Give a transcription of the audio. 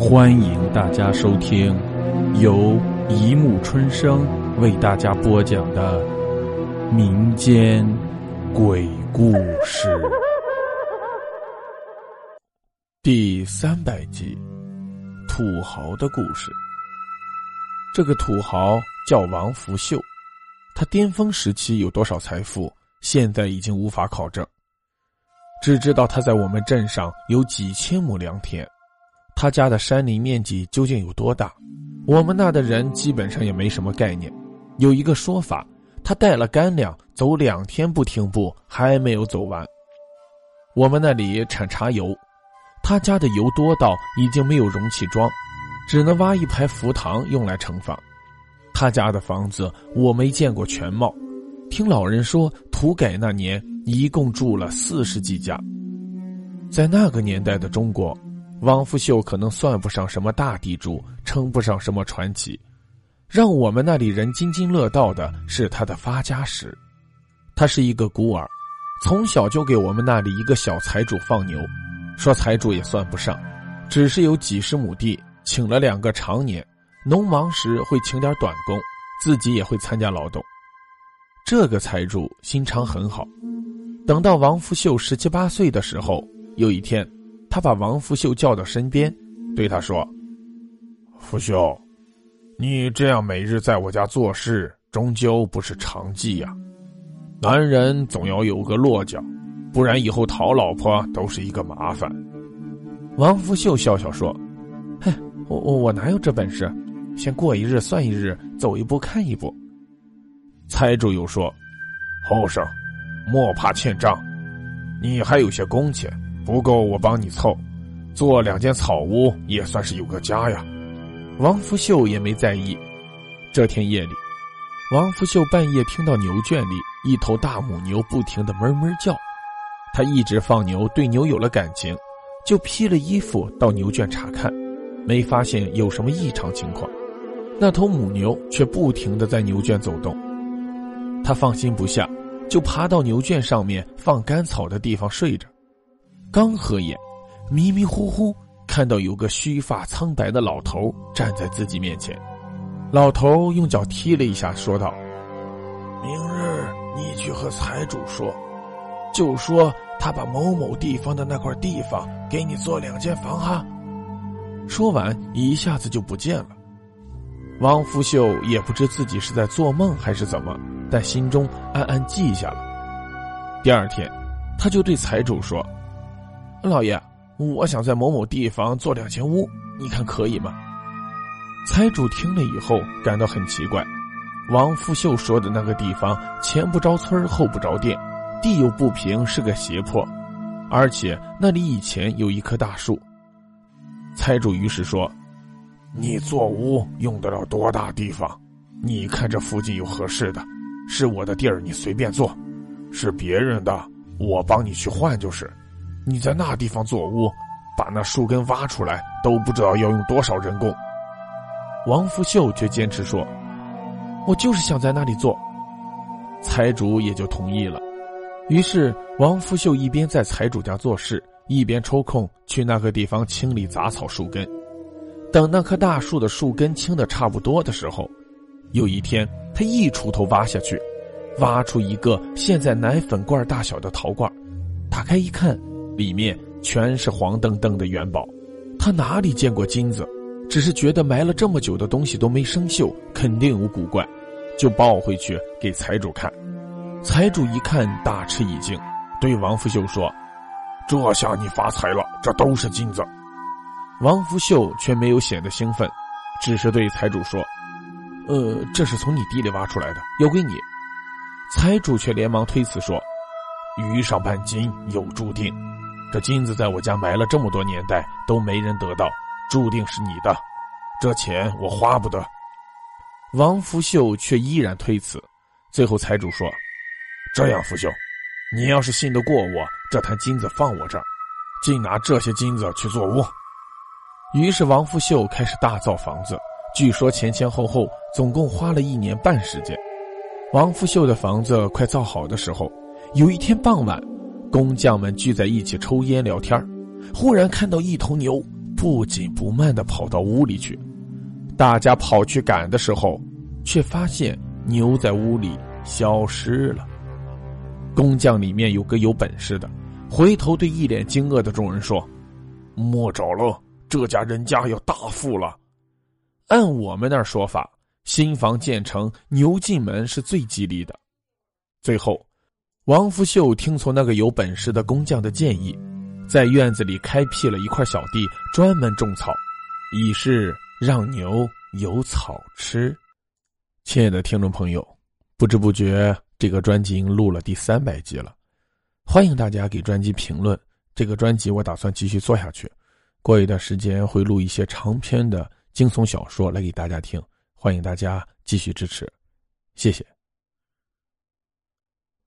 欢迎大家收听由一木春生为大家播讲的民间鬼故事第三百集《土豪的故事》。这个土豪叫王福秀，他巅峰时期有多少财富，现在已经无法考证，只知道他在我们镇上有几千亩良田。他家的山林面积究竟有多大？我们那的人基本上也没什么概念。有一个说法，他带了干粮走两天不停步，还没有走完。我们那里产茶油，他家的油多到已经没有容器装，只能挖一排浮塘用来盛放。他家的房子我没见过全貌，听老人说，土改那年一共住了四十几家。在那个年代的中国。王福秀可能算不上什么大地主，称不上什么传奇，让我们那里人津津乐道的是他的发家史。他是一个孤儿，从小就给我们那里一个小财主放牛，说财主也算不上，只是有几十亩地，请了两个常年，农忙时会请点短工，自己也会参加劳动。这个财主心肠很好，等到王福秀十七八岁的时候，有一天。他把王福秀叫到身边，对他说：“福秀，你这样每日在我家做事，终究不是常计呀。男人总要有个落脚，不然以后讨老婆都是一个麻烦。”王福秀笑笑说：“嘿，我我我哪有这本事？先过一日算一日，走一步看一步。”财主又说：“后生，莫怕欠账，你还有些工钱。”不够，我帮你凑，做两间草屋也算是有个家呀。王福秀也没在意。这天夜里，王福秀半夜听到牛圈里一头大母牛不停的哞哞叫，他一直放牛，对牛有了感情，就披了衣服到牛圈查看，没发现有什么异常情况。那头母牛却不停的在牛圈走动，他放心不下，就爬到牛圈上面放干草的地方睡着。刚合眼，迷迷糊糊看到有个须发苍白的老头站在自己面前。老头用脚踢了一下，说道：“明日你去和财主说，就说他把某某地方的那块地方给你做两间房哈。”说完，一下子就不见了。王福秀也不知自己是在做梦还是怎么，但心中暗暗记下了。第二天，他就对财主说。老爷，我想在某某地方做两间屋，你看可以吗？财主听了以后感到很奇怪。王富秀说的那个地方前不着村后不着店，地又不平，是个斜坡，而且那里以前有一棵大树。财主于是说：“你做屋用得了多大地方？你看这附近有合适的，是我的地儿，你随便做；是别人的，我帮你去换就是。”你在那地方做屋，把那树根挖出来，都不知道要用多少人工。王福秀却坚持说：“我就是想在那里做。”财主也就同意了。于是王福秀一边在财主家做事，一边抽空去那个地方清理杂草树根。等那棵大树的树根清的差不多的时候，有一天他一锄头挖下去，挖出一个现在奶粉罐大小的陶罐，打开一看。里面全是黄澄澄的元宝，他哪里见过金子？只是觉得埋了这么久的东西都没生锈，肯定有古怪，就抱回去给财主看。财主一看大吃一惊，对王福秀说：“这下你发财了，这都是金子。”王福秀却没有显得兴奋，只是对财主说：“呃，这是从你地里挖出来的，要归你。”财主却连忙推辞说：“鱼上半斤有注定。”这金子在我家埋了这么多年代都没人得到，注定是你的。这钱我花不得。王福秀却依然推辞。最后财主说：“这样，福秀，你要是信得过我，这坛金子放我这儿，尽拿这些金子去做屋。”于是王福秀开始大造房子。据说前前后后总共花了一年半时间。王福秀的房子快造好的时候，有一天傍晚。工匠们聚在一起抽烟聊天忽然看到一头牛不紧不慢的跑到屋里去。大家跑去赶的时候，却发现牛在屋里消失了。工匠里面有个有本事的，回头对一脸惊愕的众人说：“莫找了，这家人家要大富了。”按我们那说法，新房建成，牛进门是最吉利的。最后，王福秀听从那个有本事的工匠的建议，在院子里开辟了一块小地，专门种草，以示让牛有草吃。亲爱的听众朋友，不知不觉。这个专辑录了第三百集了，欢迎大家给专辑评论。这个专辑我打算继续做下去，过一段时间会录一些长篇的惊悚小说来给大家听，欢迎大家继续支持，谢谢。